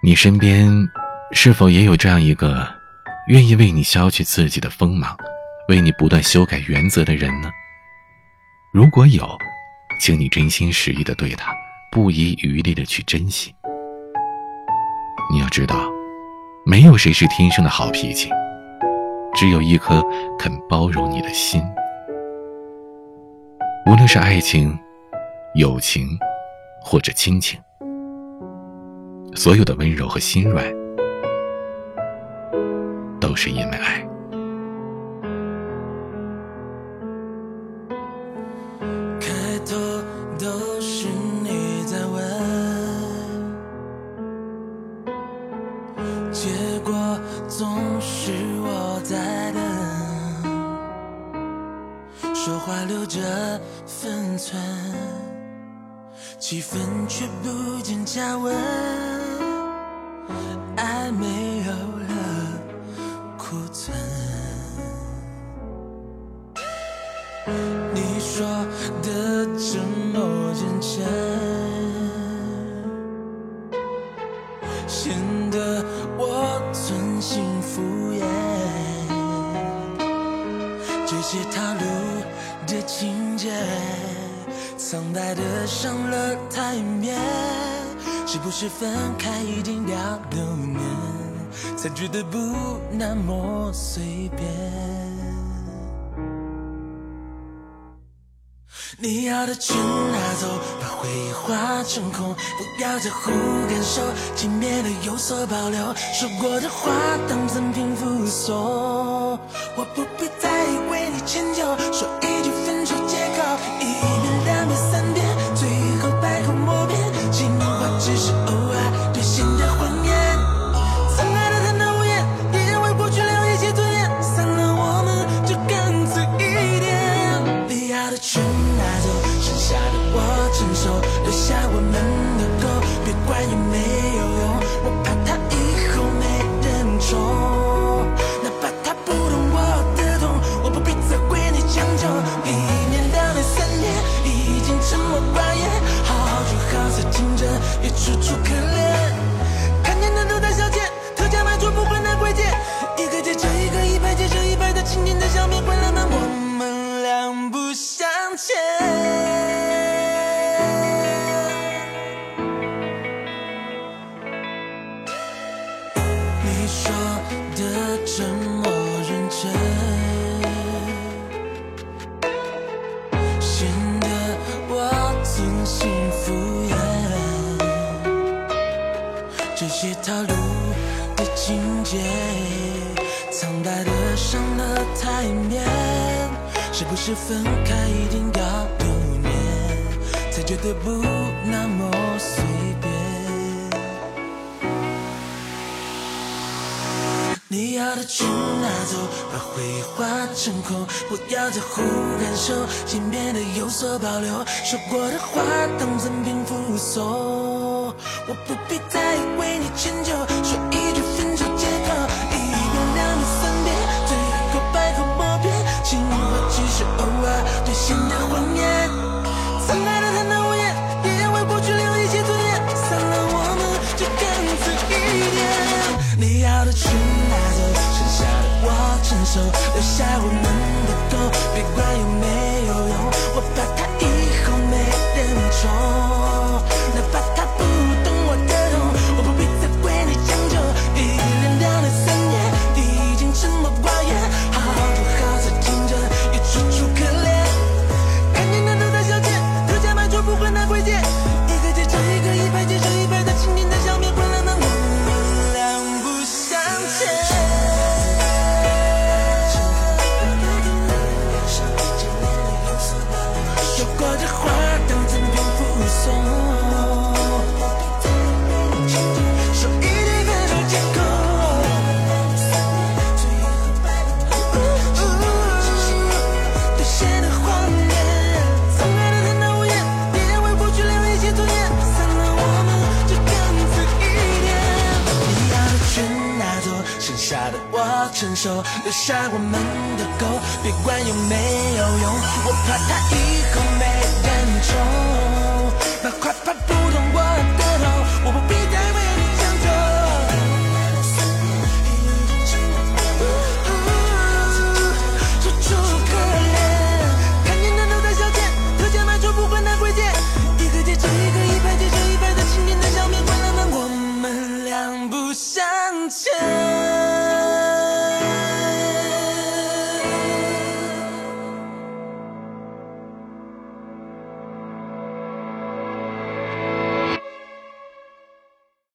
你身边是否也有这样一个愿意为你消去自己的锋芒，为你不断修改原则的人呢？如果有，请你真心实意的对他，不遗余力的去珍惜。你要知道，没有谁是天生的好脾气，只有一颗肯包容你的心。无论是爱情、友情，或者亲情。所有的温柔和心软，都是因为爱。开头都是你在问，结果总是我在等，说话留着分寸，气氛却不见加温。说的这么认真，显得我存心敷衍。这些套路的情节，苍白的上了台面。是不是分开已经两六年，才觉得不那么随便？你要的全拿走，把回忆化成空，不要在乎感受，见面的有所保留，说过的话当赠品附送，我不必再为你迁就，说楚楚可怜看见的都在消遣特价卖出不管它贵贱一个接着一个一排接着一排的清点在消灭关了门我们两不相欠你说的这么认真些套路的情节，苍白的上了台面，是不是分开一定要六年，才觉得不那么随便？你要的全拿走，把回忆化成空，不要在乎感受，先变得有所保留，说过的话当赠品附送。我不必再为你迁就，说一句分手借口，一遍两遍三遍，最后百口莫辩，情话只是偶尔兑现的谎言。曾爱的坦荡无言，也要为过去留一些尊严。散了我们就干脆一点，你要的全拿走，剩下的我承受，留下我们的狗，别管有没写的谎言，从爱的天堂无言，别为过去留一些尊严。散了，我们就更近一点。你要的全拿走，剩下的我承受。留下我们的狗，别管有没有用。我怕它以后没人宠。